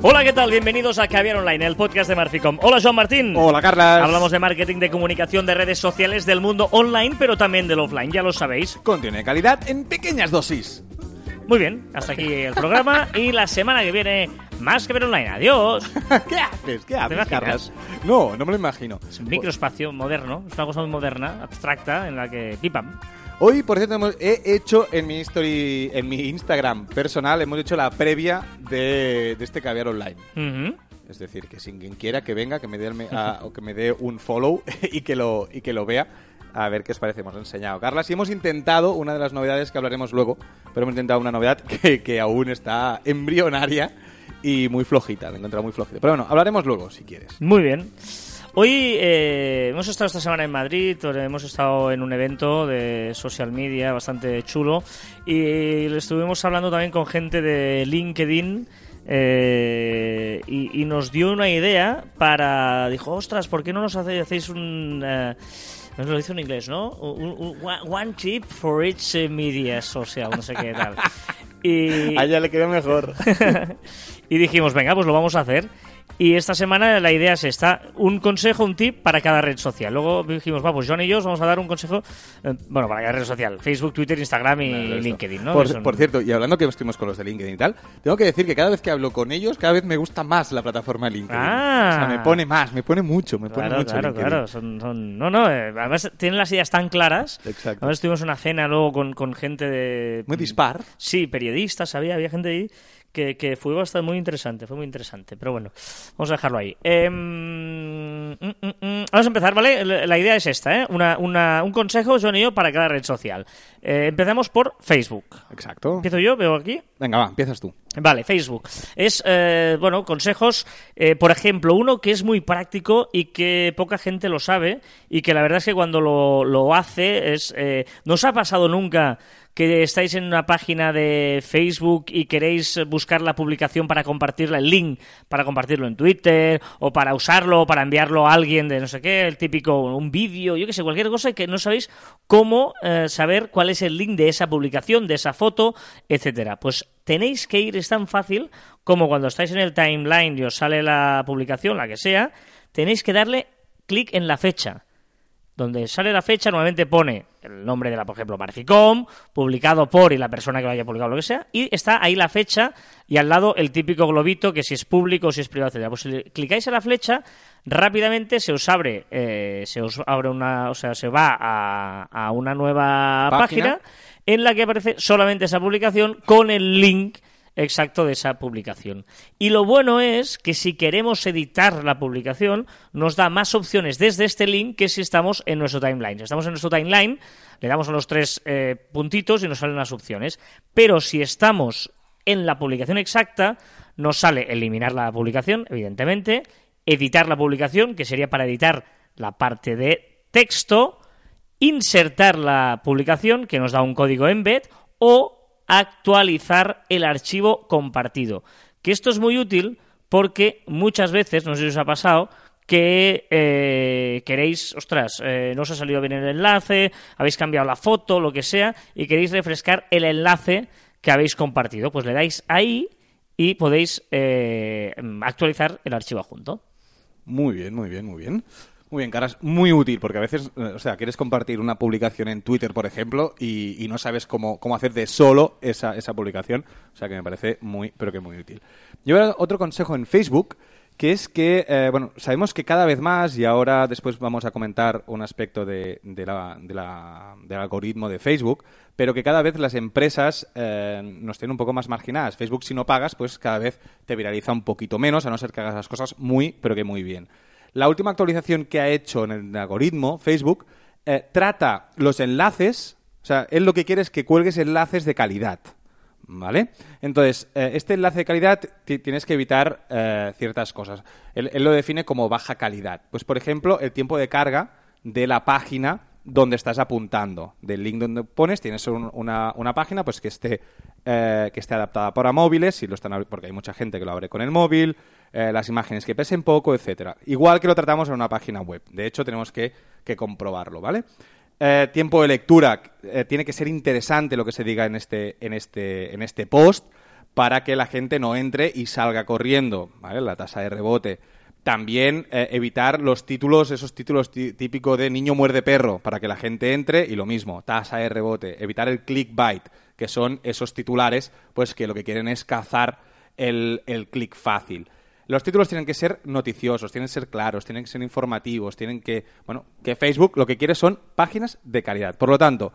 Hola, ¿qué tal? Bienvenidos a Caviar Online, el podcast de Marficom. Hola, Joan Martín. Hola, Carlas. Hablamos de marketing, de comunicación, de redes sociales, del mundo online, pero también del offline, ya lo sabéis. Contiene calidad en pequeñas dosis. Muy bien, hasta aquí el programa y la semana que viene más Caviar Online. Adiós. ¿Qué haces? ¿Qué haces? Carlas? No, no me lo imagino. Es un microespacio moderno, es una cosa muy moderna, abstracta, en la que pipam. Hoy, por cierto, hemos- he hecho en mi story, en mi Instagram personal, hemos hecho la previa de, de este caviar online. Ujú. Es decir, que sin quien quiera que venga, que me dé, me- a- o que me dé un follow y que lo y que lo vea. A ver qué os parece, hemos enseñado. Carlas, y hemos intentado una de las novedades que hablaremos luego, pero hemos intentado una novedad que, que aún está embrionaria y muy flojita, la he encontrado muy flojita. Pero bueno, hablaremos luego, si quieres. Muy bien. Hoy eh, hemos estado esta semana en Madrid, donde hemos estado en un evento de social media bastante chulo y le estuvimos hablando también con gente de LinkedIn eh, y, y nos dio una idea para... Dijo, ostras, ¿por qué no nos hace- hacéis un... eh, nos lo dice en inglés, ¿no? Un- un- one- tip for each eh, media social, no sé qué tal. Y, A ella le quedó mejor. y dijimos, venga, pues lo vamos a hacer. Y esta semana la idea es esta, un consejo, un tip para cada red social. Luego dijimos, va, pues John y yo os vamos a dar un consejo, eh, bueno, para cada red social, Facebook, Twitter, Instagram y Claro. LinkedIn, ¿no? Por, son- por cierto, y hablando que estuvimos con los de LinkedIn y tal, tengo que decir que cada vez que hablo con ellos, cada vez me gusta más la plataforma LinkedIn. Ah. O sea, me pone más, me pone mucho, me pone Claro, mucho. claro, LinkedIn. claro. Son, son- No, no, eh, además tienen las ideas tan claras. Exacto. Además estuvimos en una cena luego con, con gente de... Muy dispar. Sí, periodistas, había, había gente ahí que, que fue bastante muy interesante, fue muy interesante. Pero bueno, vamos a dejarlo ahí. Em, mm, mm, mm, vamos a empezar, ¿vale? La idea es esta, ¿eh? Una, una- un consejo, John y yo, para cada red social. Eh, empezamos por Facebook. Exacto. Empiezo yo, veo aquí. Venga, va, empiezas tú. Vale, Facebook. Es, eh, bueno, consejos, eh, por ejemplo, uno que es muy práctico y que poca gente lo sabe y que la verdad es que cuando lo, lo hace es... Eh, ¿No os ha pasado nunca que estáis en una página de Facebook y queréis buscar la publicación para compartirla, el link para compartirlo en Twitter o para usarlo, para enviarlo a alguien de no sé qué, el típico, un vídeo, yo que sé, cualquier cosa que no sabéis cómo eh, saber cuál es el link de esa publicación, de esa foto, etcétera? Pues tenéis que ir, es tan fácil como cuando estáis en el timeline y os sale la publicación, la que sea, tenéis que darle clic en la fecha. Donde sale la fecha, normalmente pone el nombre de la, por ejemplo, Marficom, publicado por y la persona que lo haya publicado, lo que sea, y está ahí la fecha y al lado el típico globito que si es público o si es privado, etcétera. Pues si clicáis en la flecha, rápidamente se os abre, eh, se os abre una, o sea, se va a, a una nueva Página. página en la que aparece solamente esa publicación con el link exacto de esa publicación. Y lo bueno es que si queremos editar la publicación, nos da más opciones desde este link que si estamos en nuestro timeline. Si estamos en nuestro timeline, le damos a los tres eh, puntitos y nos salen las opciones. Pero si estamos en la publicación exacta, nos sale eliminar la publicación, evidentemente, editar la publicación, que sería para editar la parte de texto, insertar la publicación, que nos da un código embed, o actualizar el archivo compartido. Que esto es muy útil porque muchas veces, no sé si os ha pasado, que eh, queréis, ostras, eh, no os ha salido bien el enlace, habéis cambiado la foto, lo que sea, y queréis refrescar el enlace que habéis compartido. Pues le dais ahí y podéis eh, actualizar el archivo adjunto. Muy bien, muy bien, muy bien. Muy bien, Caras, muy útil, porque a veces, eh, o sea, quieres compartir una publicación en Twitter, por ejemplo, y, no sabes cómo, cómo hacer de solo esa, esa publicación. O sea, que me parece muy, pero que muy útil. Yo otro consejo en Facebook, que es que, eh, bueno, sabemos que cada vez más, y ahora después vamos a comentar un aspecto de, de la, de la- del algoritmo de Facebook, pero que cada vez las empresas eh, nos tienen un poco más marginadas. Facebook, si no pagas, pues cada vez te viraliza un poquito menos, a no ser que hagas las cosas muy, pero que muy bien. La última actualización que ha hecho en el algoritmo, Facebook, eh, trata los enlaces, o sea, él lo que quiere es que cuelgues enlaces de calidad. ¿Vale? Entonces, eh, este enlace de calidad ti- tienes que evitar eh, ciertas cosas. Él, lo define como baja calidad. Pues, por ejemplo, el tiempo de carga de la página donde estás apuntando. Del link donde pones, tienes un- una, una página pues que esté, que esté adaptada para móviles, si lo están, porque hay mucha gente que lo abre con el móvil, eh, las imágenes que pesen poco, etcétera. Igual que lo tratamos en una página web. De hecho, tenemos que, que comprobarlo, ¿vale? Eh, tiempo de lectura. eh, tiene que ser interesante lo que se diga en este, en este, en este post para que la gente no entre y salga corriendo, ¿vale? La tasa de rebote. También evitar los títulos, esos títulos típicos de niño muerde perro, para que la gente entre y lo mismo, tasa de rebote. Evitar el clickbait, que son esos titulares, pues que lo que quieren es cazar el, el click fácil. Los títulos tienen que ser noticiosos, tienen que ser claros, tienen que ser informativos, tienen que, bueno, que Facebook lo que quiere son páginas de calidad. Por lo tanto,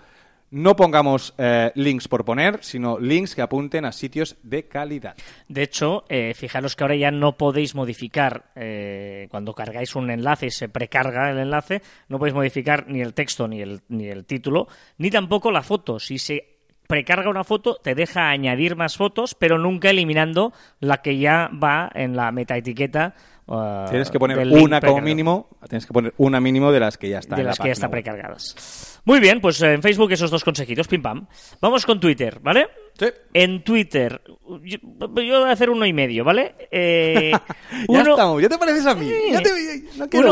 no pongamos eh, links por poner, sino links que apunten a sitios de calidad. De hecho, eh, fijaros que ahora ya no podéis modificar, eh, cuando cargáis un enlace y se precarga el enlace, no podéis modificar ni el texto ni el, ni el título, ni tampoco la foto. Si se precarga una foto, te deja añadir más fotos, pero nunca eliminando la que ya va en la metaetiqueta. Uh, tienes que poner una como mínimo, tienes que poner una mínimo de las que ya están. De las que ya están precargadas. Muy bien, pues en Facebook esos dos consejitos, pim pam. Vamos con Twitter, ¿vale? Sí. En Twitter, yo, voy a hacer uno y medio, ¿vale? Eh, ya estamos, ya te pareces a mí.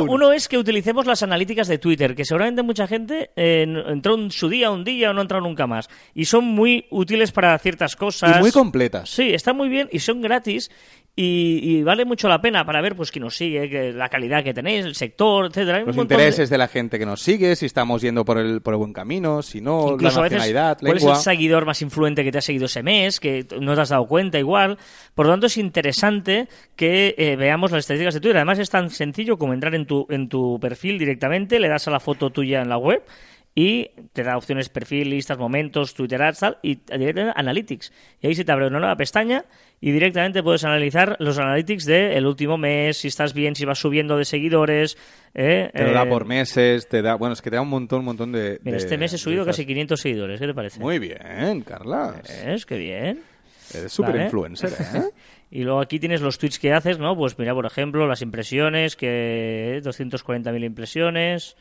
uno, es que utilicemos las analíticas de Twitter, que seguramente mucha gente eh, entró en su día, un día o no entrado nunca más. Y son muy útiles para ciertas cosas. Y muy completas. Sí, están muy bien y son gratis. Y, vale mucho la pena para ver pues quién nos sigue, la calidad que tenéis, el sector, etcétera. Los intereses de... la gente que nos sigue, si estamos yendo por el, por el buen camino, si no, la nacionalidad, ¿Cuál es el seguidor más influente que te ha seguido ese mes? Que no te has dado cuenta igual. Por lo tanto, es interesante que eh, veamos las estadísticas de Twitter. Además, es tan sencillo como entrar en tu, en tu perfil directamente, le das a la foto tuya en la web y te da opciones perfil, listas, momentos, Twitter Ads, tal, y directamente Analytics. Y ahí se te abre una nueva pestaña y directamente puedes analizar los Analytics del último mes, si estás bien, si vas subiendo de seguidores. Eh, te lo da eh, por meses, te da, bueno, es que te da un montón, un montón de... Mira, este mes he subido casi 500 seguidores, ¿qué te parece? Muy bien, Carla. Es que bien. Eres súper influencer, ¿eh? y luego aquí tienes los tweets que haces, ¿no? Pues mira, por ejemplo, las impresiones, que 240.000 impresiones...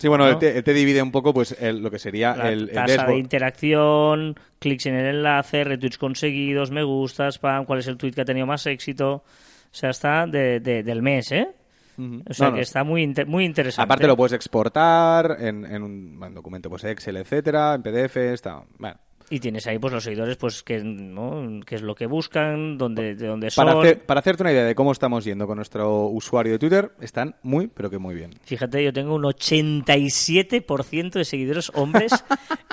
Sí, bueno, él, te, divide un poco pues lo que sería el, tasa de interacción, clics en el enlace, retweets conseguidos, me gustas, spam, cuál es el tweet que ha tenido más éxito. O sea, está del mes, ¿eh? O sea, que está muy, muy interesante. Aparte lo puedes exportar en, en un, documento pues Excel, etcétera, en PDF, está... Bueno, y tienes ahí pues los seguidores, pues que ¿no? qué es lo que buscan, dónde, de dónde son. Para, para hacerte una idea de cómo estamos yendo con nuestro usuario de Twitter, están muy, pero que muy bien. Fíjate, yo tengo un 87% de seguidores hombres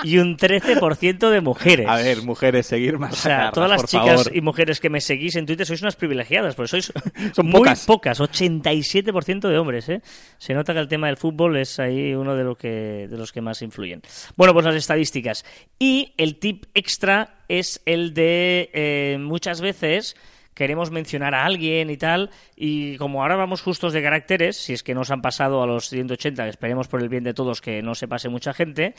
y un 13% de mujeres. A ver, mujeres, seguir más. O sea, todas las chicas y mujeres que me seguís en Twitter sois unas privilegiadas, porque sois Son muy pocas. pocas, 87% de hombres, ¿eh? Se nota que el tema del fútbol es ahí uno de, lo que, de los que más influyen. Bueno, pues las estadísticas. Y el tip extra es el de eh, muchas veces queremos mencionar a alguien y tal, y como ahora vamos justos de caracteres, si es que nos han pasado a los 180, esperemos por el bien de todos que no se pase mucha gente,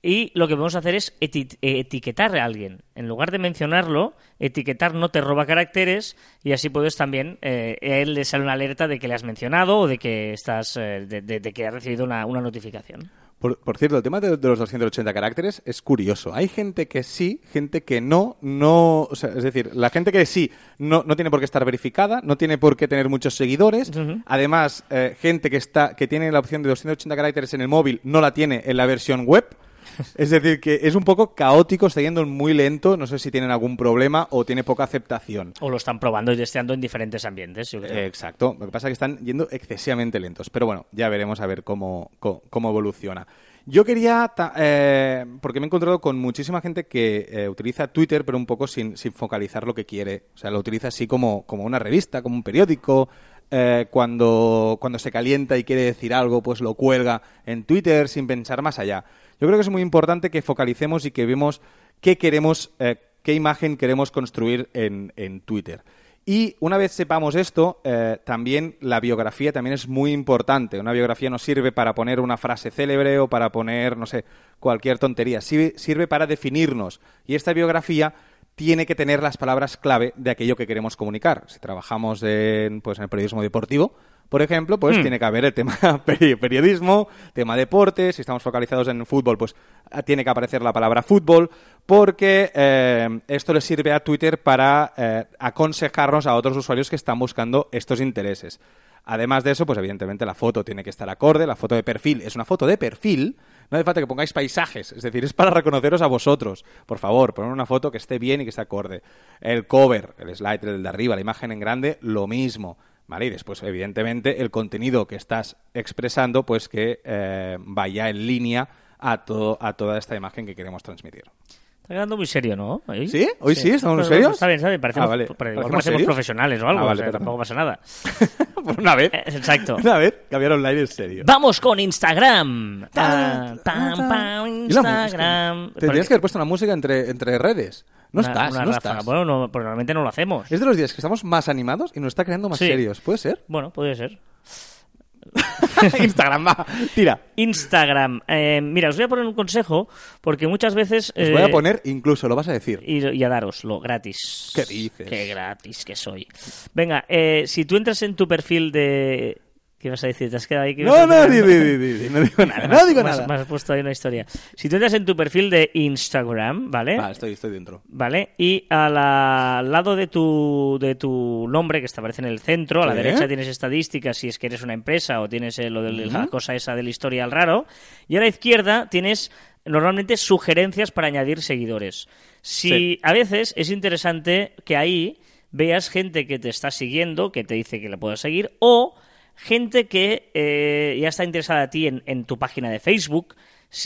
y lo que podemos hacer es etiquetar a alguien. En lugar de mencionarlo, etiquetar no te roba caracteres y así puedes también, eh, él le sale una alerta de que le has mencionado o de que estás, eh, de, que ha recibido una notificación. Por, cierto, el tema de, los 280 caracteres es curioso. Hay gente que sí, gente que no, no, o sea, es decir, la gente que sí no, no tiene por qué estar verificada, no tiene por qué tener muchos seguidores. Además, eh, gente que está, que tiene la opción de 280 caracteres en el móvil no la tiene en la versión web. Es decir, que es un poco caótico, está yendo muy lento. No sé si tienen algún problema o tiene poca aceptación. O lo están probando y testeando en diferentes ambientes. exacto. Lo que pasa es que están yendo excesivamente lentos. Pero bueno, ya veremos a ver cómo, cómo, evoluciona. Yo quería, eh, porque me he encontrado con muchísima gente que eh, utiliza Twitter, pero un poco sin, sin, focalizar lo que quiere. O sea, lo utiliza así como, como una revista, como un periódico. Eh, cuando, cuando se calienta y quiere decir algo, pues lo cuelga en Twitter sin pensar más allá. Yo creo que es muy importante que focalicemos y que vemos qué queremos, eh, qué imagen queremos construir en, Twitter. Y una vez sepamos esto, eh, también la biografía también es muy importante. Una biografía no sirve para poner una frase célebre o para poner, no sé, cualquier tontería. Sirve, sirve para definirnos. Y esta biografía tiene que tener las palabras clave de aquello que queremos comunicar. Si trabajamos en, pues, en el periodismo deportivo, por ejemplo, pues hmm. tiene que haber el tema periodismo, tema deporte, si estamos focalizados en fútbol, pues ah, tiene que aparecer la palabra fútbol, porque eh, esto le sirve a Twitter para eh, aconsejarnos a otros usuarios que están buscando estos intereses. Además de eso, pues evidentemente la foto tiene que estar acorde, la foto de perfil es una foto de perfil, no hace falta que pongáis paisajes, es decir, es para reconoceros a vosotros. Por favor, poner una foto que esté bien y que esté acorde. El cover, el slide, el de arriba, la imagen en grande, lo mismo. ¿Vale? Y después, evidentemente, el contenido que estás expresando, pues que eh, vaya en línea a, todo, a toda esta imagen que queremos transmitir. Está quedando muy serio, ¿no? ¿Sí? ¿Hoy sí? ¿Estamos muy serios? Está bien, está bien. Parecemos, Ah, vale. ¿Parecemos profesionales o algo. Ah, vale, o sea, perdón. tampoco pasa nada. Por una vez. Exacto. Una vez, cambiar online en serio. Vamos con Instagram. Instagram. Tendrías que haber puesto una música entre, entre redes. No Una- estás, una no ráfaga. estás. Bueno, no, pero normalmente no lo hacemos. Es de los días que estamos más animados y nos está creando más Sí. serios. ¿Puede ser? Bueno, podría ser. Instagram, va. Tira. Instagram. Eh, mira, os voy a poner un consejo porque muchas veces... Os voy a eh, poner, incluso lo vas a decir. y, y a daroslo gratis. ¿Qué dices? Qué gratis que soy. Venga, eh, si tú entras en tu perfil de... ¿Qué vas a decir? ¿Te has quedado ahí? que No, no, di, di, di, no digo nada, no digo nada. Me has puesto ahí una historia. Si tú entras en tu perfil de Instagram, ¿vale? Va, estoy, estoy dentro. ¿Vale? Y a la- al lado de tu, de tu nombre, que aparece en el centro, a la Sí. derecha tienes estadísticas si es que eres una empresa o tienes eh, lo de la cosa esa del historial raro. Y a la izquierda tienes normalmente sugerencias para añadir seguidores. Si Sí. a veces es interesante que ahí veas gente que te está siguiendo, que te dice que le puedes seguir, o gente que eh, ya está interesada a ti en, tu página de Facebook,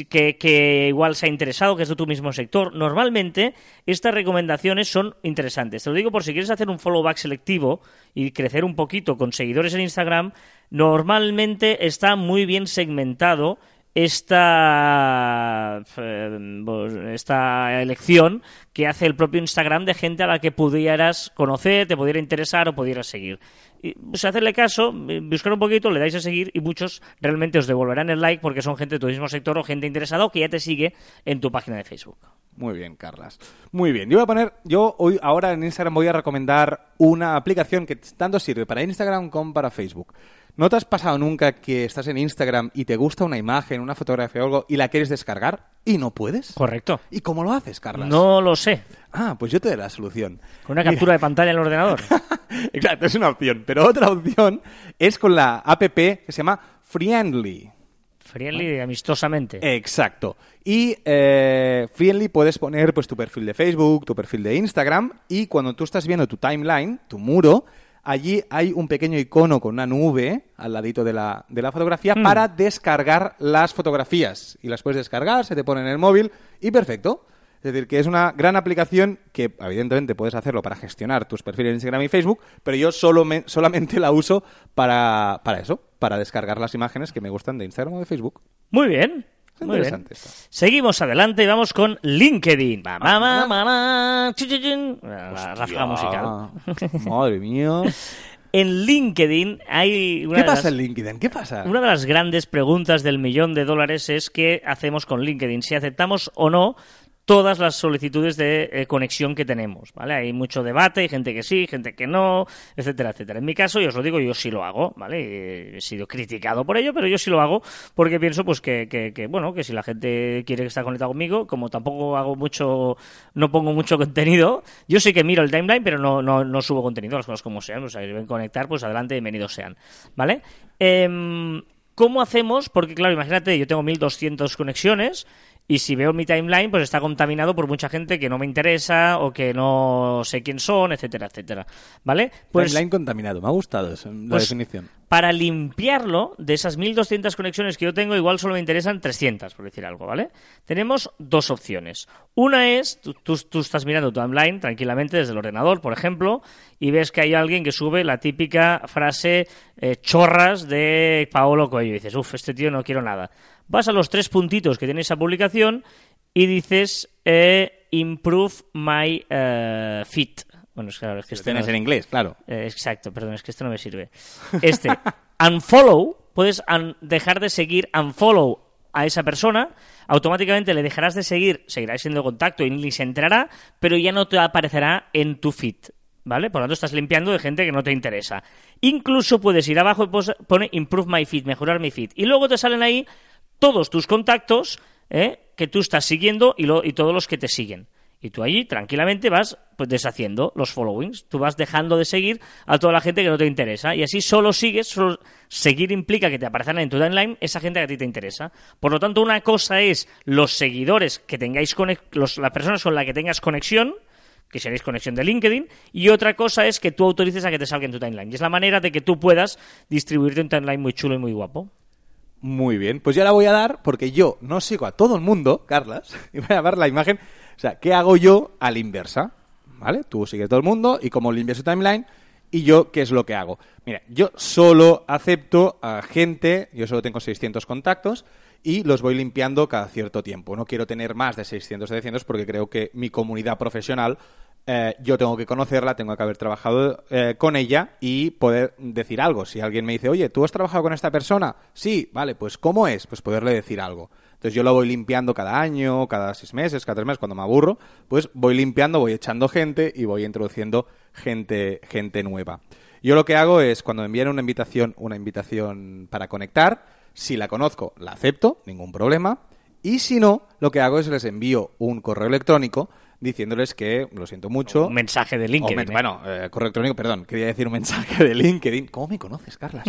que, igual se ha interesado, que es de tu mismo sector. Normalmente estas recomendaciones son interesantes. Te lo digo por si quieres hacer un follow back selectivo y crecer un poquito con seguidores en Instagram, normalmente está muy bien segmentado esta, eh, pues, esta elección que hace el propio Instagram de gente a la que pudieras conocer, te pudiera interesar o pudieras seguir. Y, pues, hacerle caso, eh, buscar un poquito, le dais a seguir y muchos realmente os devolverán el like porque son gente de tu mismo sector o gente interesada o que ya te sigue en tu página de Facebook. Muy bien, Carlas. Muy bien. Yo voy a poner, yo hoy, ahora en Instagram voy a recomendar una aplicación que tanto sirve para Instagram como para Facebook. ¿No te has pasado nunca que estás en Instagram y te gusta una imagen, una fotografía o algo y la quieres descargar y no puedes? Correcto. ¿Y cómo lo haces, Carlas? No lo sé. Ah, pues yo te doy la solución. Con una captura de pantalla en el ordenador. Exacto, es una opción. Pero otra opción es con la app que se llama Friendly. Friendly, amistosamente. Exacto. Y eh, Friendly puedes poner pues tu perfil de Facebook, tu perfil de Instagram y cuando tú estás viendo tu timeline, tu muro, allí hay un pequeño icono con una nube al ladito de la, de la fotografía para descargar las fotografías. Y las puedes descargar, se te pone en el móvil y perfecto. Es decir, que es una gran aplicación que evidentemente puedes hacerlo para gestionar tus perfiles en Instagram y Facebook, pero yo solo me- solamente la uso para, para eso, para descargar las imágenes que me gustan de Instagram o de Facebook. Muy bien. Muy bien. esto. Seguimos adelante y vamos con LinkedIn. Chun. La ráfaga musical. Madre mía. En LinkedIn hay una ¿Qué las- pasa en LinkedIn? ¿Qué pasa? Una de las grandes preguntas del millón de dólares es qué hacemos con LinkedIn, si aceptamos o no todas las solicitudes de eh, conexión que tenemos, ¿vale? Hay mucho debate, hay gente que sí, gente que no, etcétera, etcétera. En mi caso, y os lo digo, yo sí lo hago, ¿vale? Eh, He sido criticado por ello, pero yo sí lo hago porque pienso, pues, que, que, que, bueno, que si la gente quiere estar conectada conmigo, como tampoco hago mucho, no pongo mucho contenido, yo sí que miro el timeline, pero no, no, no subo contenido, las cosas como sean, o sea, si deben conectar, pues adelante, bienvenidos sean, ¿vale? Em, ¿Cómo hacemos? Porque, claro, imagínate, yo tengo 1200 conexiones y si veo mi timeline, pues está contaminado por mucha gente que no me interesa o que no sé quién son, etcétera, etcétera. ¿Vale? Pues Timeline contaminado. Me ha gustado eso, la Pues- definición. para limpiarlo, de esas 1200 conexiones que yo tengo, igual solo me interesan 300, por decir algo, ¿vale? Tenemos dos opciones. Una es, tú, tú- tú estás mirando tu timeline tranquilamente desde el ordenador, por ejemplo, y ves que hay alguien que sube la típica frase eh, chorras de Paolo Coelho. Y dices, uff, este tío no quiero nada. Vas a los tres puntitos que tiene esa publicación y dices, eh, improve my eh, feed. Bueno, es, claro, es que Lo este tienes no- en inglés, claro. eh, exacto, perdón, es que esto no me sirve. Este, unfollow, puedes un- dejar de seguir unfollow a esa persona, automáticamente le dejarás de seguir, seguirá siendo contacto y ni se enterará, pero ya no te aparecerá en tu feed. ¿Vale? Por lo tanto, estás limpiando de gente que no te interesa. Incluso puedes ir abajo y pone Improve My Feed, mejorar mi feed. Y luego te salen ahí todos tus contactos ¿eh? que tú estás siguiendo y, lo- y todos los que te siguen. Y tú allí tranquilamente vas pues deshaciendo los followings. Tú vas dejando de seguir a toda la gente que no te interesa. Y así solo sigues, solo seguir implica que te aparezcan en tu timeline esa gente que a ti te interesa. Por lo tanto, una cosa es los seguidores que tengáis los, las personas con las que tengas conexión, que seréis conexión de LinkedIn, y otra cosa es que tú autorices a que te salga en tu timeline. Y es la manera de que tú puedas distribuirte un timeline muy chulo y muy guapo. Muy bien, pues ya la voy a dar porque yo no sigo a todo el mundo, Carlas, y voy a dar la imagen. O sea, ¿qué hago yo a la inversa? ¿Vale? Tú sigues a todo el mundo y como limpias su timeline, y yo, ¿qué es lo que hago? Mira, yo solo acepto a gente, yo solo tengo 600 contactos, y los voy limpiando cada cierto tiempo. No quiero tener más de 600 o 700 porque creo que mi comunidad profesional eh, yo tengo que conocerla, tengo que haber trabajado eh, con ella y poder decir algo. Si alguien me dice, oye, ¿tú has trabajado con esta persona? Sí, vale, pues ¿cómo es? Pues poderle decir algo. Entonces yo lo voy limpiando cada año, cada seis meses, cada tres meses, cuando me aburro, pues voy limpiando, voy echando gente y voy introduciendo gente, gente nueva. Yo lo que hago es, cuando me envían una invitación, una invitación para conectar, si la conozco, la acepto, ningún problema. Y si no, lo que hago es les envío un correo electrónico diciéndoles que lo siento mucho. Un mensaje de LinkedIn. ¿eh? Bueno, eh, correo electrónico, perdón, quería decir un mensaje de LinkedIn. ¿Cómo me conoces, Carlas?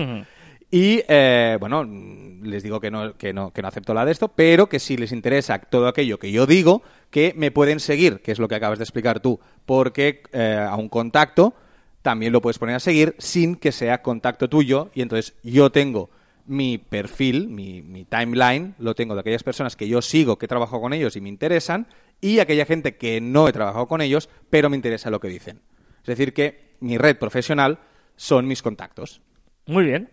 Y eh, bueno, les digo que no, que, no, que no acepto la de esto, pero que si les interesa todo aquello que yo digo, que me pueden seguir, que es lo que acabas de explicar tú, porque a un contacto también lo puedes poner a seguir sin que sea contacto tuyo y entonces yo tengo mi perfil, mi, timeline, lo tengo de aquellas personas que yo sigo, que he trabajado con ellos y me interesan, y aquella gente que no he trabajado con ellos, pero me interesa lo que dicen. Es decir, que mi red profesional son mis contactos. Muy bien.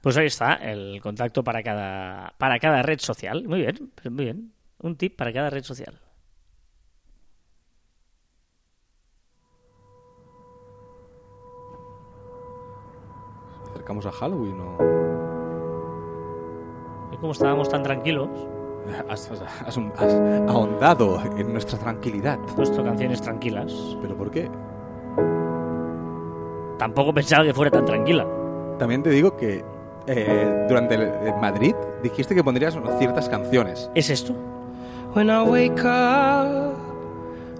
Pues ahí está, el contacto para cada, para cada red social. Muy bien, muy bien. Un tip para cada red social. ¿Acercamos a Halloween o...? Como estábamos tan tranquilos. Has, ahondado en nuestra tranquilidad. Puesto canciones tranquilas. ¿Pero por qué? Tampoco pensaba que fuera tan tranquila. También te digo que eh, durante el, Madrid dijiste que pondrías ciertas canciones. ¿Es esto? When I wake up,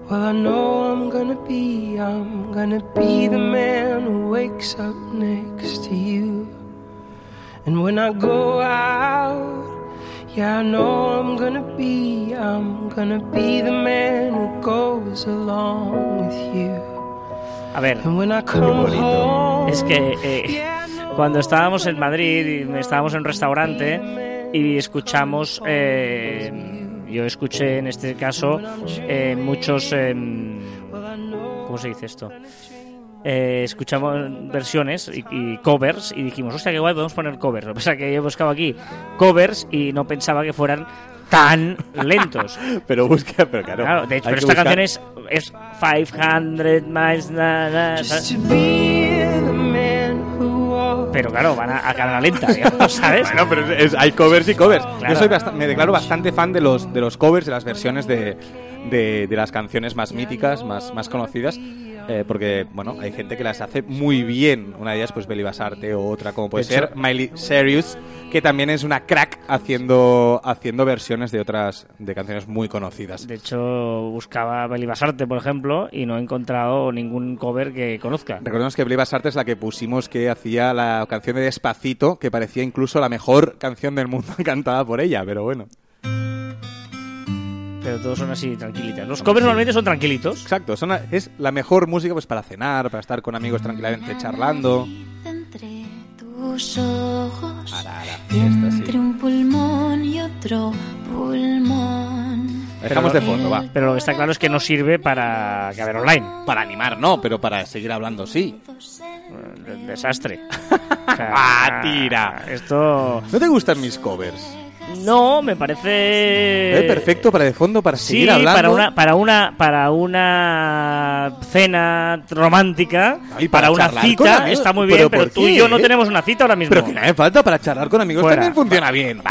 well I know I'm gonna be, I'm gonna be the man who wakes up next to you. And when I go out, yeah, I know I'm gonna be, I'm gonna be the man who goes along with you. A ver, es que eh, cuando estábamos en Madrid, y estábamos en un restaurante y escuchamos, eh, yo escuché en este caso eh, muchos, eh, ¿cómo se dice esto? Eh, escuchamos versiones y, covers y dijimos, hostia, qué guay, podemos poner covers. Lo que pasa es que yo buscaba aquí covers y no pensaba que fueran tan lentos. pero busca, pero claro. de hecho, pero esta canción es, es 500 miles. pero claro, van a, a cámara lenta, ¿sabes? bueno, pero hay covers y covers. Yo soy me declaro bastante fan de los, de los covers, de las versiones de, de, de las canciones más míticas, más, más conocidas. Eh, porque, bueno, hay gente que las hace muy bien. Una de ellas, pues, Beli Basarte, o otra como puede ser Miley Serious, que también es una crack haciendo, haciendo versiones de otras, de canciones muy conocidas. De hecho, buscaba Beli Basarte, por ejemplo, y no he encontrado ningún cover que conozca. Recordemos que Beli Basarte es la que pusimos que hacía la canción de Despacito, que parecía incluso la mejor canción del mundo cantada por ella, pero bueno pero todos son así tranquilitas. Los covers normalmente son tranquilitos. Exacto, son, es la mejor música pues para cenar, para estar con amigos tranquilamente charlando. Entre tus ojos, entre un pulmón y otro pulmón. Dejamos de fondo, va. Pero lo que está claro es que no sirve para que haber online. Para animar, no, pero para seguir hablando, sí. Desastre. ¡Ah, tira! Esto... ¿No te gustan mis covers? No, me parece es perfecto para de fondo para seguir hablando. para una para una para una cena romántica, y para, una cita está muy bien, pero, tú y yo no tenemos una cita ahora mismo. Pero que no hace falta para charlar con amigos también funciona bien.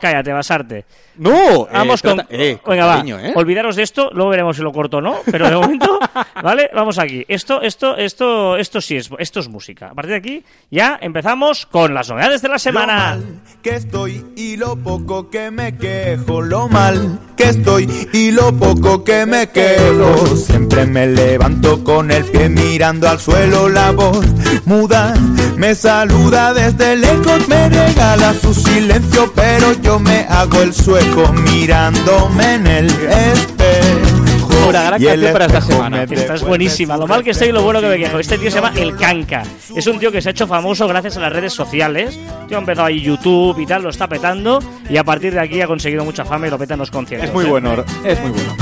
cállate, basarte. No, vamos eh, con. Eh, venga, va. ¿eh? Olvidaros de esto, luego veremos si lo corto o no. Pero de momento, ¿vale? Vamos aquí. Esto, esto, esto, esto sí es, esto es música. A partir de aquí, ya empezamos con las novedades de la semana. que estoy y lo poco que me quejo, lo mal que estoy y lo poco que me quejo. Siempre me levanto con el pie mirando al suelo, la voz muda me saluda desde lejos, me regala su silencio, pero yo me hago el sueco mirándome en el espejo. Una gran Y el canción para esta semana. me Esta es devuelve buenísima. Lo mal que estoy y lo bueno que me quejo. Este tío se llama El Canca. Es un tío que se ha hecho famoso gracias a las redes sociales. Tío ha empezado ahí YouTube y tal, lo está petando. Y a partir de aquí ha conseguido mucha fama y lo peta en los conciertos. Es muy ¿eh? bueno, es muy bueno.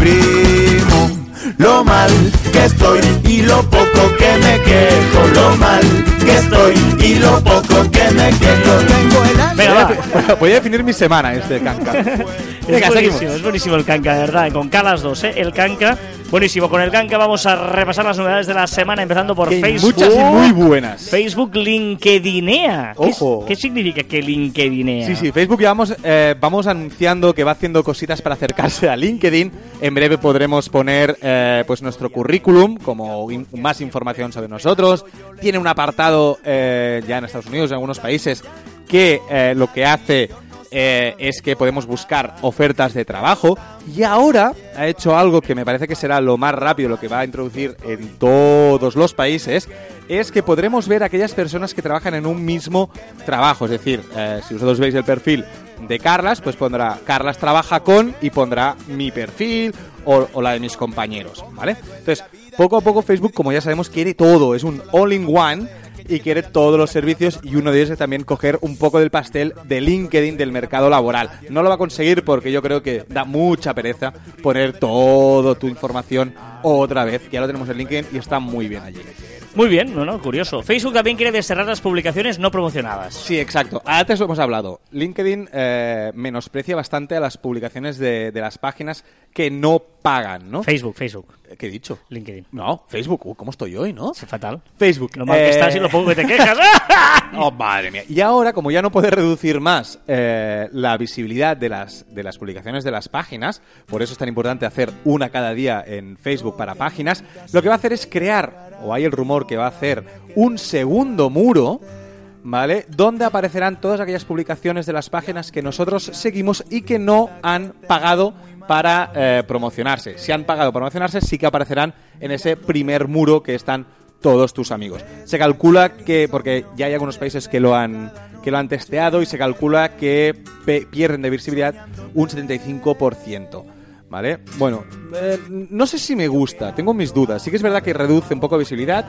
Primo, lo mal que estoy y lo poco que me quejo, lo mal que estoy y lo poco que me quejo. Tengo el alma- Venga, va. Voy a- Voy a definir mi semana este canca. Es Venga, buenísimo, seguimos. es buenísimo el canca, de verdad. Con K las dos, ¿eh? El canca. Buenísimo. Con el canca vamos a repasar las novedades de la semana, empezando por Que Facebook. muchas y muy buenas. Facebook LinkedInea. ¿Qué, Ojo. ¿Qué significa que LinkedInea? Sí, sí, Facebook ya vamos, eh, vamos anunciando que va haciendo cositas para acercarse a LinkedIn. En breve podremos poner eh, pues nuestro currículum como más información sobre nosotros. Tiene un apartado eh, ya en Estados Unidos, en algunos países, que eh, lo que hace es que podemos buscar ofertas de trabajo. Y ahora ha hecho algo que me parece que será lo más rápido, lo que va a introducir en todos los países, es que podremos ver aquellas personas que trabajan en un mismo trabajo. Es decir, si vosotros veis el perfil de Carlas, pues pondrá Carlas trabaja con y pondrá mi perfil o, o la de mis compañeros, ¿vale? Entonces, poco a poco Facebook, como ya sabemos, quiere todo, es un all-in-one y quiere todos los servicios y uno de ellos es también coger un poco del pastel de LinkedIn del mercado laboral. No lo va a conseguir porque yo creo que da mucha pereza poner toda tu información otra vez, ya lo tenemos en LinkedIn y está muy bien allí. Muy bien, no, no, curioso. Facebook también quiere desterrar las publicaciones no promocionadas. Sí, exacto. Antes lo hemos hablado. LinkedIn eh, menosprecia bastante a las publicaciones de, de las páginas que no pagan, ¿no? Facebook, Facebook, ¿Qué he dicho? LinkedIn. No, Facebook. Uh, ¿Cómo estoy hoy, no? Es fatal. Facebook. Lo mal que Eh, estás y lo poco que te quejas. Oh, madre mía. Y ahora, como ya no puede reducir más eh, la visibilidad de las, de las publicaciones de las páginas, por eso es tan importante hacer una cada día en Facebook para páginas, lo que va a hacer es crear, o hay el rumor que va a hacer, un segundo muro, ¿vale? Donde aparecerán todas aquellas publicaciones de las páginas que nosotros seguimos y que no han pagado para eh, promocionarse. Si han pagado para promocionarse, sí que aparecerán en ese primer muro que están todos tus amigos. Se calcula que, porque ya hay algunos países que lo han, que lo han testeado y se calcula que pierden de visibilidad un 75%. ¿Vale? Bueno, eh, no sé si me gusta, tengo mis dudas. Sí que es verdad que reduce un poco visibilidad,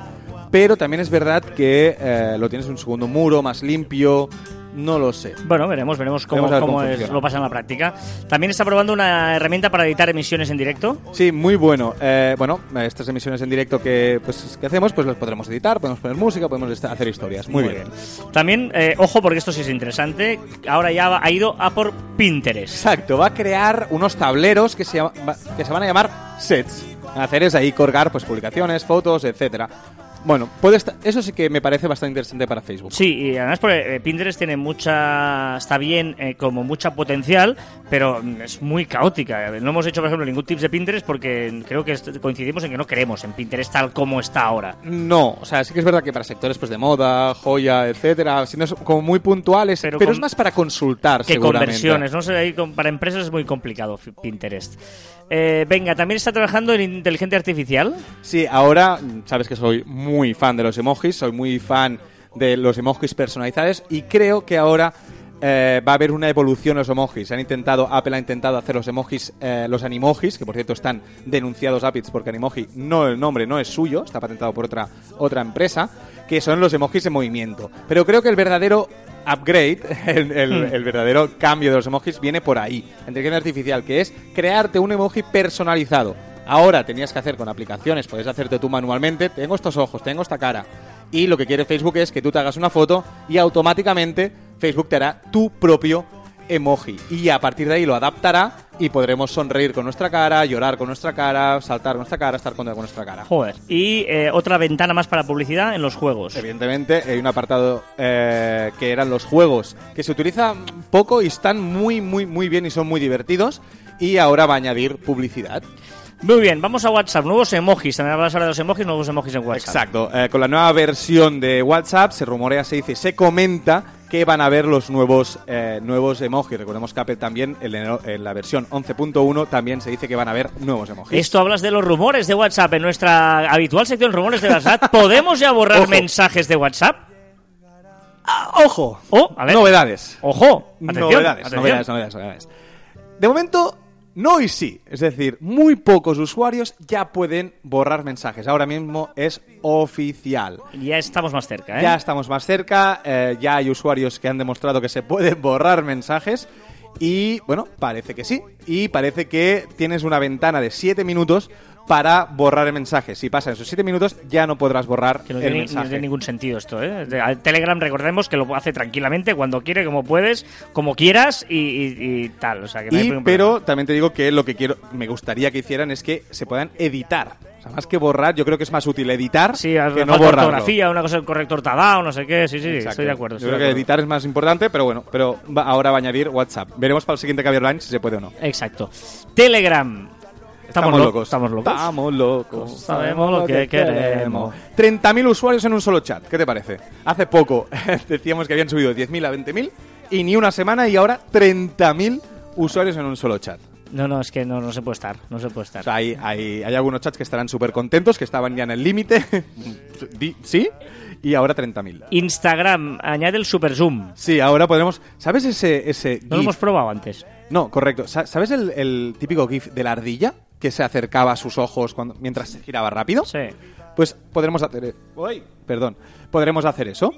pero también es verdad que eh, lo tienes en un segundo muro, más limpio. No lo sé. Bueno, veremos, veremos cómo, Veremos a ver cómo cómo es- lo pasa en la práctica. También está probando una herramienta para editar emisiones en directo. Sí, muy bueno. Eh, bueno, estas emisiones en directo que, pues, que hacemos, pues las podremos editar, podemos poner música, podemos hacer historias. Muy, bien. También, eh, ojo, porque esto sí es interesante. Ahora ya ha ido a por Pinterest. Exacto, va a crear unos tableros que se, llama- que se van a llamar sets. Hacer es ahí colgar pues publicaciones, fotos, etcétera. Bueno, puede estar- eso sí que me parece bastante interesante para Facebook. Sí, y además porque eh, Pinterest tiene mucha. Está bien, eh, como mucha potencial, pero mm, es muy caótica. No hemos hecho, por ejemplo, ningún tips de Pinterest porque creo que coincidimos en que no queremos en Pinterest tal como está ahora. No, o sea, sí que es verdad que para sectores pues de moda, joya, etcétera, siendo como muy puntuales, Pero pero, con- es más para consultar, Que seguramente. conversiones, no sé, ahí con- para empresas es muy complicado Pinterest. Eh, venga, también está trabajando en inteligencia artificial. Sí, ahora mm, sabes que soy muy fan de los emojis, soy muy fan de los emojis personalizados y creo que ahora eh, va a haber una evolución en los emojis. Han intentado, Apple ha intentado hacer los emojis, eh, los animojis, que por cierto están denunciados Apple porque Animoji no el nombre no es suyo, está patentado por otra otra empresa, que son los emojis en movimiento. Pero creo que el verdadero upgrade, el, el- el verdadero cambio de los emojis viene por ahí, inteligencia artificial, que es crearte un emoji personalizado. Ahora tenías que hacer con aplicaciones, puedes hacerte tú manualmente, tengo estos ojos, tengo esta cara. Y lo que quiere Facebook es que tú te hagas una foto y automáticamente Facebook te hará tu propio emoji. Y a partir de ahí lo adaptará y podremos sonreír con nuestra cara, llorar con nuestra cara, saltar con nuestra cara, estar contento con nuestra cara. Joder. Y eh, otra ventana más para publicidad en los juegos. Evidentemente hay un apartado eh, que eran los juegos, que se utiliza poco y están muy, muy, muy bien y son muy divertidos. Y ahora va a añadir publicidad. Muy bien, vamos a WhatsApp. Nuevos emojis. También hablas ahora de los emojis, nuevos emojis en WhatsApp. Exacto. Eh, con la nueva versión de WhatsApp se rumorea, se dice, se comenta que van a ver los nuevos eh, nuevos emojis. Recordemos que Apple también, en, la- versión 11.1, también se dice que van a haber nuevos emojis. Esto hablas de los rumores de WhatsApp. En nuestra habitual sección rumores de WhatsApp, ¿podemos ya borrar Ojo. mensajes de WhatsApp? ¡Ojo! Oh, a ver. Novedades. Ojo, atención, novedades, atención. novedades, novedades, novedades. De momento, no y sí. Es decir, muy pocos usuarios ya pueden borrar mensajes. Ahora mismo es oficial. Ya estamos más cerca, ¿eh? Ya estamos más cerca, eh, ya hay usuarios que han demostrado que se pueden borrar mensajes y, bueno, parece que sí. Y parece que tienes una ventana de 7 minutos para borrar el mensaje. Si pasan esos 7 minutos, ya no podrás borrar Que no el tiene, no mensaje. tiene ningún sentido esto, ¿eh? Telegram, recordemos que lo hace tranquilamente, cuando quiere, como puedes, como quieras y, y- y tal. O sea, que no Y, pero también te digo que lo que quiero, me gustaría que hicieran es que se puedan editar. Sea, más que borrar, yo creo que es más útil editar Sí, que no borrar. ortografía, una cosa el corrector dado, no sé qué. Sí, sí, Exacto. estoy de acuerdo. Yo creo que editar es más importante, pero bueno, pero va- ahora va a añadir WhatsApp. Veremos para el siguiente Caviar Line si se puede o no. Exacto. Telegram. Estamos, lo- Estamos locos. Estamos locos. Sabemos lo que queremos. 30.000 usuarios en un solo chat. ¿Qué te parece? Hace poco decíamos que habían subido de 10.000 a 20.000 y ni una semana y ahora 30.000 usuarios en un solo chat. No, no, es que no, no se puede estar. No se puede estar. O sea, hay, hay, hay algunos chats que estarán súper contentos, que estaban ya en el límite. ¿Sí? Y ahora 30.000. Instagram añade el super zoom. Sí, ahora podremos... ¿Sabes ese, ese No lo hemos probado antes. No, correcto. Sa- ¿Sabes el, el típico GIF de la ardilla que se acercaba a sus ojos cuando, mientras se giraba rápido? Sí. Pues podremos hacer... e- Uy, perdón. Podremos hacer eso.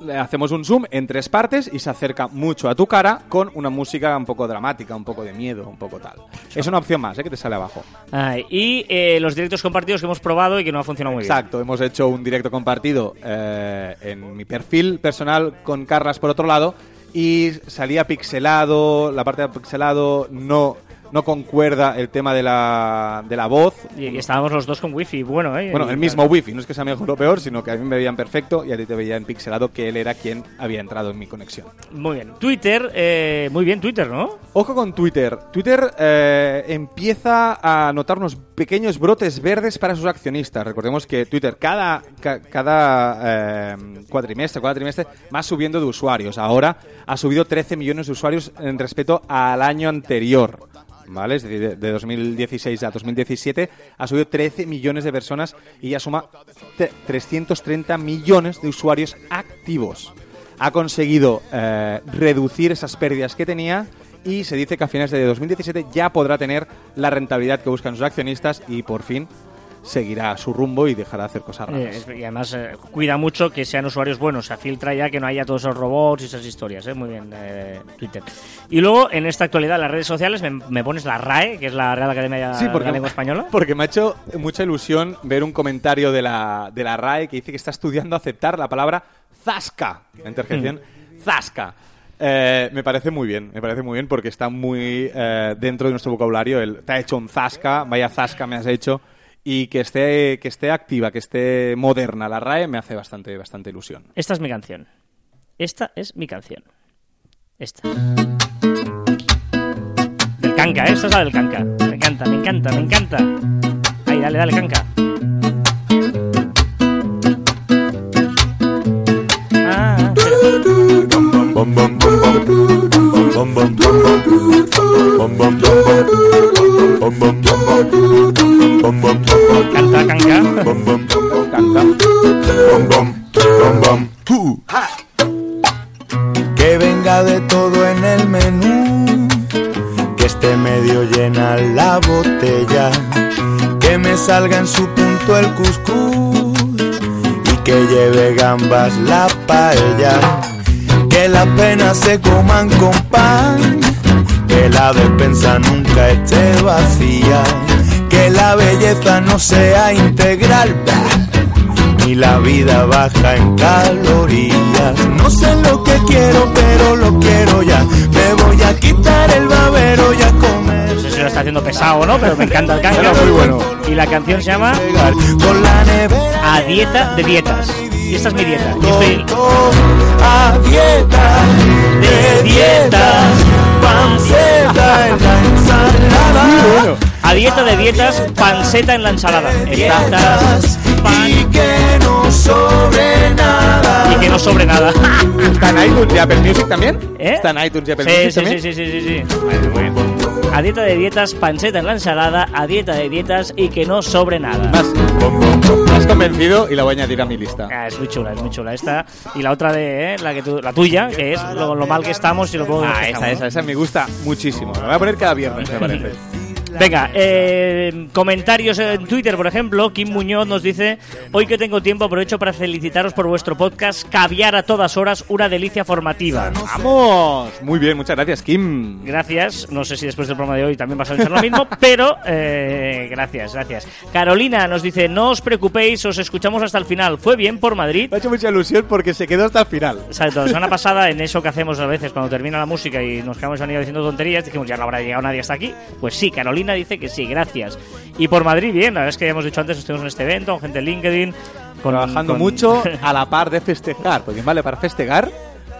Le hacemos un zoom en tres partes y se acerca mucho a tu cara con una música un poco dramática, un poco de miedo, un poco tal. Es una opción más, ¿eh? que te sale abajo. Ay, y eh, los directos compartidos que hemos probado y que no ha funcionado muy Exacto, hemos hecho un directo compartido eh, en mi perfil personal con Carlas por otro lado y salía pixelado, la parte de pixelado no, no concuerda el tema de la, de la voz. Y, y estábamos los dos con wifi. Bueno, ¿eh? Bueno, el mismo wifi, no es que sea mejor o peor, sino que a mí me veían perfecto y a ti te veían pixelado que él era quien había entrado en mi conexión. Muy bien. Twitter, eh, muy bien Twitter, ¿no? Ojo con Twitter. Twitter eh, empieza a notar unos pequeños brotes verdes para sus accionistas. Recordemos que Twitter cada, ca- cada eh, cuatrimestre, cada trimestre va subiendo de usuarios. Ahora ha subido 13 millones de usuarios en respecto al año anterior. ¿Vale? Es decir, de, de 2016 a 2017 ha subido 13 millones de personas y ya suma te- 330 millones de usuarios activos ha conseguido eh, reducir esas pérdidas que tenía y se dice que a finales de 2017 ya podrá tener la rentabilidad que buscan sus accionistas y por fin seguirá su rumbo y dejará de hacer cosas Eh, raras. es- y además eh, cuida mucho que sean usuarios buenos. Se filtra ya que no haya todos esos robots y esas historias. ¿eh? Muy bien, eh, Twitter. Y luego, en esta actualidad, las redes sociales, me, me pones la RAE, que es la Real Academia Sí, de porque, la Lengua Española. porque me ha hecho mucha ilusión ver un comentario de la, de la RAE que dice que está estudiando aceptar la palabra zasca, la interjección zasca. Eh, me parece muy bien, me parece muy bien porque está muy eh, dentro de nuestro vocabulario. El, te ha hecho un zasca, vaya zasca me has hecho. Y que esté, que esté activa, que esté moderna la RAE me hace bastante, bastante ilusión. Esta es mi canción. Esta es mi canción. Esta. Del canca, ¿eh? Esta es la del canca. Me encanta, me encanta, me encanta. Ahí, dale, dale, canca. Ah, Canta. Que venga de todo en el menú, que esté medio llena la botella, que me salga en su punto el cuscús. Y que lleve gambas la paella, las penas se coman con pan, que la despensa nunca esté vacía, que la belleza no sea integral. ni la vida baja en calorías. No sé lo que quiero, pero lo quiero ya. Me voy a quitar el babero y a comer. No sé si lo está haciendo pesado o no, pero me encanta el canca. Era muy bueno. Y la canción se llama. A Dieta de Dietas. Y esta es mi dieta. Yo estoy a dieta, de dietas, panceta en la ensalada. a dieta de dietas, panceta en la ensalada. Dietas y que no sobre nada. Y que no sobre nada. ¿Está en iTunes y Apple Music también? ¿Eh? ¿Está en iTunes y Apple Sí, Music sí, también? sí, sí, sí, sí, sí. A dieta de dietas, pancheta en la ensalada, a dieta de dietas y que no sobre nada. Más, convencido y la voy a añadir a mi lista. Ah, es muy chula, es muy chula esta. Y la otra de eh, la que tú- la tuya, que es lo, lo mal que estamos y lo poco que Ah, estamos, esa, esa, ¿no? esa me gusta muchísimo. La voy a poner cada viernes, me parece. Venga, eh, comentarios en Twitter, por ejemplo. Kim Muñoz nos dice: Hoy que tengo tiempo, aprovecho para felicitaros por vuestro podcast Caviar a todas horas, una delicia formativa. ¡Vamos! Muy bien, muchas gracias, Kim. Gracias. No sé si después del programa de hoy también vas a pensar lo mismo, pero eh, gracias, gracias. Carolina nos dice: No os preocupéis, os escuchamos hasta el final. ¿Fue bien por Madrid? Me ha hecho mucha ilusión porque se quedó hasta el final. Exacto, la semana pasada, en eso que hacemos a veces cuando termina la música y nos quedamos diciendo tonterías, dijimos ya no habrá llegado nadie hasta aquí. Pues sí, Carolina dice que sí, gracias. Y por Madrid, bien, la verdad es que ya hemos dicho antes, estuvimos en este evento, con gente de LinkedIn. Con, Trabajando con- mucho a la par de festejar. Porque vale para festejar,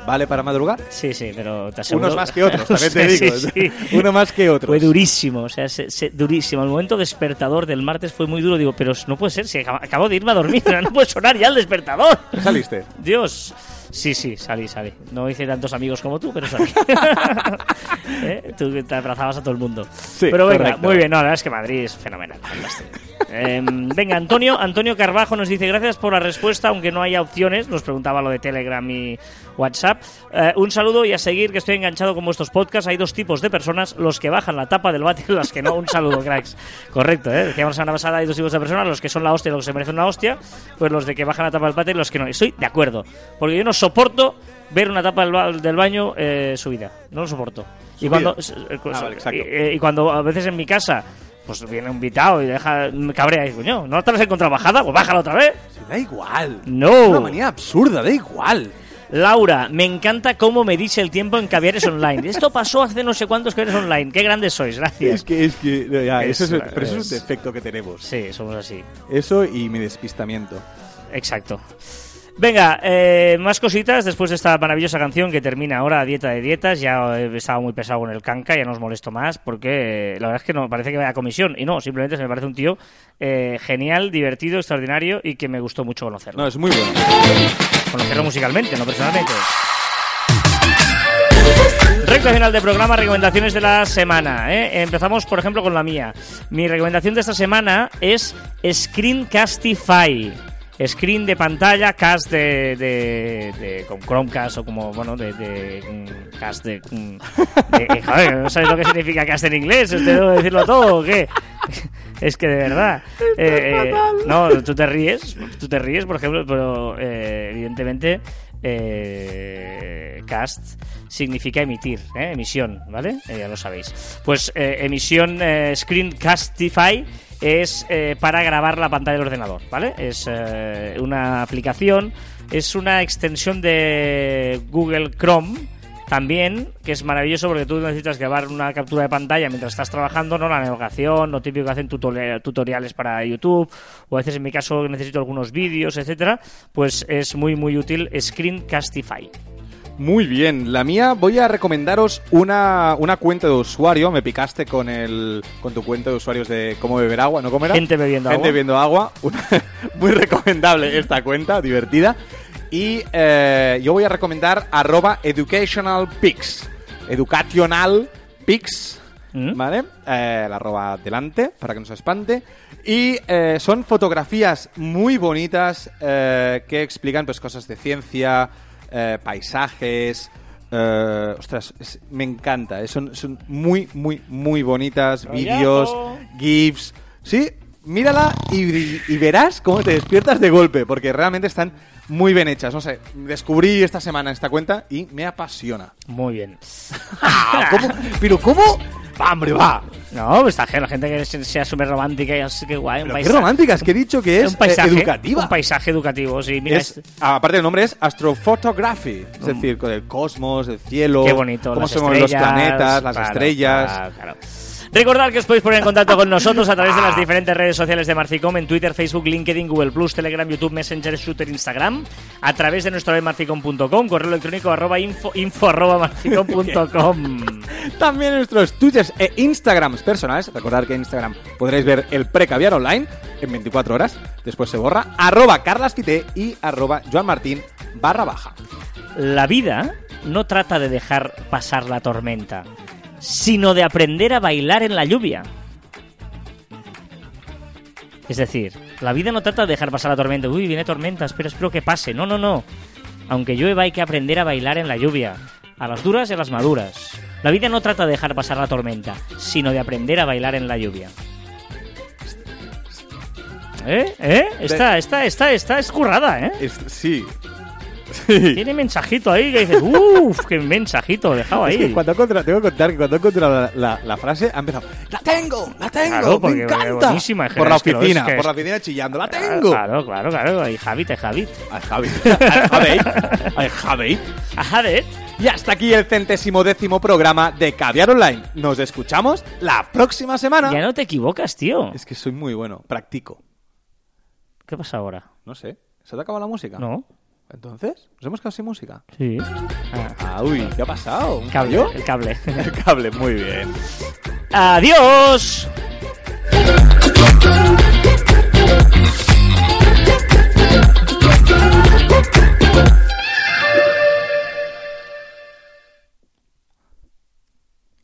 vale para madrugar. Sí, sí, pero te aseguro... Unos más que otros, también te digo. sí, sí. Uno más que otros. Fue durísimo, o sea, se- se- durísimo. El momento despertador del martes fue muy duro. Digo, pero no puede ser, si acabo, acabo de irme a dormir, no puede sonar ya el despertador. Saliste. Dios. Sí, sí, salí, salí. No hice tantos amigos como tú, pero salí. ¿Eh? Tú te abrazabas a todo el mundo. Sí, pero venga, correcto. muy bien. No, la verdad es que Madrid es fenomenal. fantástico. Em, venga, Antonio, Antonio Carbajo nos dice gracias por la respuesta, aunque no haya opciones. Nos preguntaba lo de Telegram y WhatsApp. Eh, un saludo y a seguir que estoy enganchado con vuestros podcasts. Hay dos tipos de personas, los que bajan la tapa del bate y los que no. Un saludo, cracks. Correcto, ¿eh? Decíamos la semana pasada, hay dos tipos de personas, los que son la hostia y los que se merecen una hostia, pues los de que bajan la tapa del bate y los que no. Estoy de acuerdo, porque yo no soporto ver una tapa del, ba- del baño eh, subida. No lo soporto. Y cuando, Ah, vale, exacto. y, eh, y cuando a veces en mi casa pues viene un invitado y deja me cabrea y coño, ¿no te la has encontrado bajada? Pues bájala otra vez. Sí, da igual. No. Una manía absurda, da igual. Laura, me encanta cómo me dice el tiempo en caviares online. Esto pasó hace no sé cuántos caviares online. Qué grandes sois, gracias. Es que, es que, no, ya, Es- eso es, pero eso es es- un defecto que tenemos. Sí, somos así. Eso y mi despistamiento. Exacto. Venga, eh, más cositas después de esta maravillosa canción que termina ahora Dieta de Dietas. Ya he estado muy pesado con el canca, ya no os molesto más porque eh, la verdad es que no parece que vaya a comisión. Y no, simplemente se me parece un tío eh, genial, divertido, extraordinario y que me gustó mucho conocerlo. No, es muy bueno. Conocerlo musicalmente, no personalmente. Recta final de programa, recomendaciones de la semana. ¿eh? Empezamos, por ejemplo, con la mía. Mi recomendación de esta semana es Screencastify. Screen de pantalla, cast de, de, de- con Chromecast o como, bueno, de, de mm, cast de, mm, de- joder, ¿no sabes lo que significa cast en inglés? ¿Te debo decirlo todo o qué? Es que de verdad. eh, eh, no, tú te ríes, tú te ríes, por ejemplo, pero eh, evidentemente eh, cast significa emitir, ¿eh? emisión, ¿vale? Eh, ya lo sabéis. Pues emisión Screencastify es eh, para grabar la pantalla del ordenador, ¿vale? Es eh, una aplicación, es una extensión de Google Chrome también, que es maravilloso porque tú necesitas grabar una captura de pantalla mientras estás trabajando, no la navegación, lo típico que hacen tutoriales para YouTube, o a veces en mi caso necesito algunos vídeos, etcétera, pues es muy muy útil Screencastify. Muy bien, la mía voy a recomendaros una, una cuenta de usuario. Me picaste con el con tu cuenta de usuarios de cómo beber agua, ¿no? ¿Cómo era? Gente bebiendo Gente agua. bebiendo agua. Una- muy recomendable esta cuenta, divertida. Y eh, yo voy a recomendar arroba educationalpics. Educationalpics. ¿Mm? ¿Vale? Eh, la arroba delante para que no se espante. Y eh, son fotografías muy bonitas que explican pues cosas de ciencia, eh, paisajes. eh, ostras, es- me encanta. eh, Son, son muy, muy, muy bonitas. Vídeos, GIFs. Sí, mírala y, y verás cómo te despiertas de golpe. Porque realmente están muy bien hechas. No sé, descubrí esta semana esta cuenta y me apasiona. Muy bien. ¿cómo? Pero ¿cómo? Va, hombre, va. No, pues está la gente que se, se asume romántica y así que guay. un qué románticas, que he dicho que es un paisaje, eh, educativa. Un paisaje educativo, sí. Mira, Es- este- aparte el nombre es Astrophotography, es decir, con el cosmos, el cielo, Qué bonito. cómo se mueven los planetas, las estrellas. claro, claro. Recordad que os podéis poner en contacto con nosotros a través de las diferentes redes sociales de Marficom en Twitter, Facebook, LinkedIn, Google Plus, Telegram, YouTube, Messenger, Shooter, Instagram, a través de nuestra web marficom.com, correo electrónico arroba info, info arroba marficom.com. También nuestros Twitters e Instagrams personales. Recordad que en Instagram podréis ver el precaviar online en 24 horas. Después se borra. Arroba carlasfite y arroba joanmartin barra baja. La vida no trata de dejar pasar la tormenta, sino de aprender a bailar en la lluvia. Es decir, la vida no trata de dejar pasar la tormenta. Uy, viene tormenta, espero, espero que pase. No, no, no. Aunque llueva hay que aprender a bailar en la lluvia. A las duras y a las maduras. La vida no trata de dejar pasar la tormenta, sino de aprender a bailar en la lluvia. ¿Eh? ¿Eh? Esta, esta, esta, esta es currada, ¿eh? Es- sí. Tiene mensajito ahí que dices, uff, qué mensajito dejado Es que ahí. cuando he encontrado- tengo que contar que cuando he encontrado la, la- la frase ha empezado ¡La tengo! ¡La tengo! Claro, porque ¡Me encanta! buenísima, por la oficina, es, que por la oficina chillando ¡La tengo! Claro, claro, claro. Hay Javit, hay Javit. Ay, Javi. Ay, Javi. Ay, Javi. ¿eh? Y hasta aquí el centésimo décimo programa de Caviar Online. Nos escuchamos la próxima semana. Ya no te equivocas, tío. Es que soy muy bueno, practico. ¿Qué pasa ahora? No sé, ¿se te acaba la música? No. Entonces, ¿nos hemos quedado sin música? Sí. Ah, uy, ¿qué ha pasado? ¿Un cable, fallo? el cable. El cable, muy bien. ¡Adiós!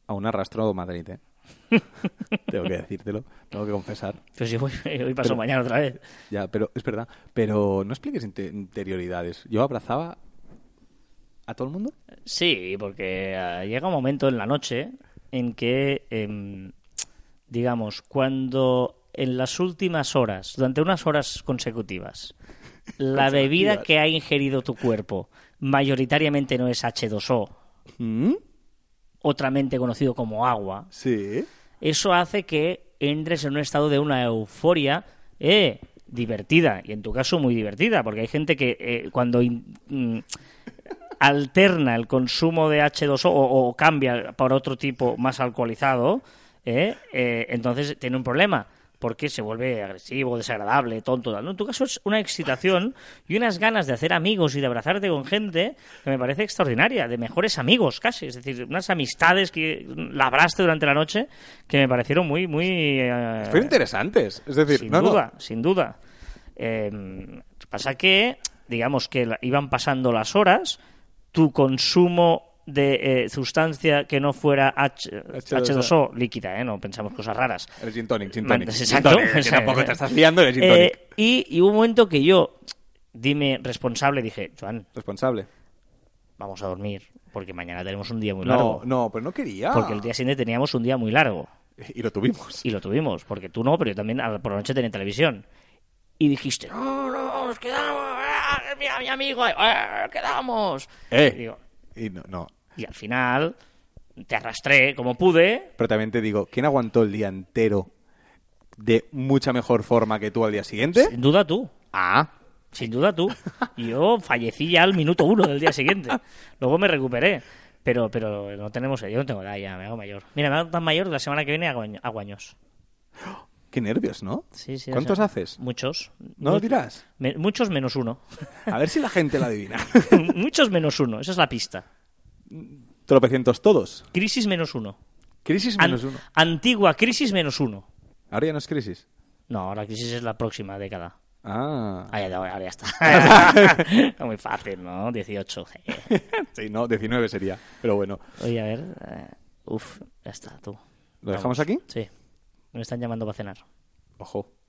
Aún arrastro Madrid, ¿eh? tengo que decírtelo, tengo que confesar. Pues si voy, hoy paso Pero- mañana otra vez. Ya, pero es verdad. Pero no expliques inte- interioridades. Yo abrazaba a todo el mundo. Sí, porque ah, llega un momento en la noche en que, em, digamos, cuando en las últimas horas, durante unas horas consecutivas, la bebida que ha ingerido tu cuerpo mayoritariamente no es H2O, ¿Mm? Otramente conocido como agua, Sí. eso hace que entres en un estado de una euforia eh, divertida, y en tu caso muy divertida, porque hay gente que eh, cuando in- mm, alterna el consumo de H2O o, o cambia por otro tipo más alcoholizado, eh, eh, entonces tiene un problema. Porque se vuelve agresivo, desagradable, tonto. tal, ¿no? En tu caso es una excitación y unas ganas de hacer amigos y de abrazarte con gente que me parece extraordinaria, de mejores amigos casi. Es decir, unas amistades que labraste durante la noche que me parecieron muy, muy. eh, Fueron interesantes. Es decir, sin no, no. duda, sin duda. Eh, pasa que, digamos que iban pasando las horas, tu consumo de eh, sustancia que no fuera H, H2O, líquida, ¿eh? no pensamos cosas raras. El gin tonic, gin tonic. exacto. Gin tonic, que tampoco te estás liando el gin tonic. Eh, y, y hubo un momento que yo, dime responsable, dije, Joan, Responsable. vamos a dormir, porque mañana tenemos un día muy No, largo. no, pero no quería. Porque el día siguiente teníamos un día muy largo. Y lo tuvimos. Y lo tuvimos, porque tú no, pero yo también por la noche tenía televisión. Y dijiste, no, no, nos quedamos, ah, mi, mi amigo, ah, quedamos. Eh. Y, digo- Y no, no. y al final te arrastré como pude. Pero también te digo, ¿quién aguantó el día entero de mucha mejor forma que tú al día siguiente? Sin duda tú, Ah, sin duda tú. Y yo fallecí ya al minuto uno del día siguiente. Luego me recuperé. Pero, pero no tenemos, yo no tengo edad ya, me hago mayor. Mira, me hago tan mayor la semana que viene hago, año- hago años. Qué nervios, ¿no? Sí, sí, o ¿Cuántos sea, haces? Muchos. ¿No lo dirás? me- muchos menos uno. A ver si la gente la adivina. muchos menos uno, esa es la pista. Tropecientos todos. Crisis menos uno. Crisis An- menos uno. Antigua crisis menos uno. Ahora ya no es crisis. No, la crisis es la próxima década. Ah. Ah, ya, ahora ya está. Muy fácil, ¿no? 18. Sí, no, 19 sería. Pero bueno, Oye, a ver. eh, uf, ya está, tú. ¿lo dejamos aquí? Sí. Me están llamando para cenar. Ojo.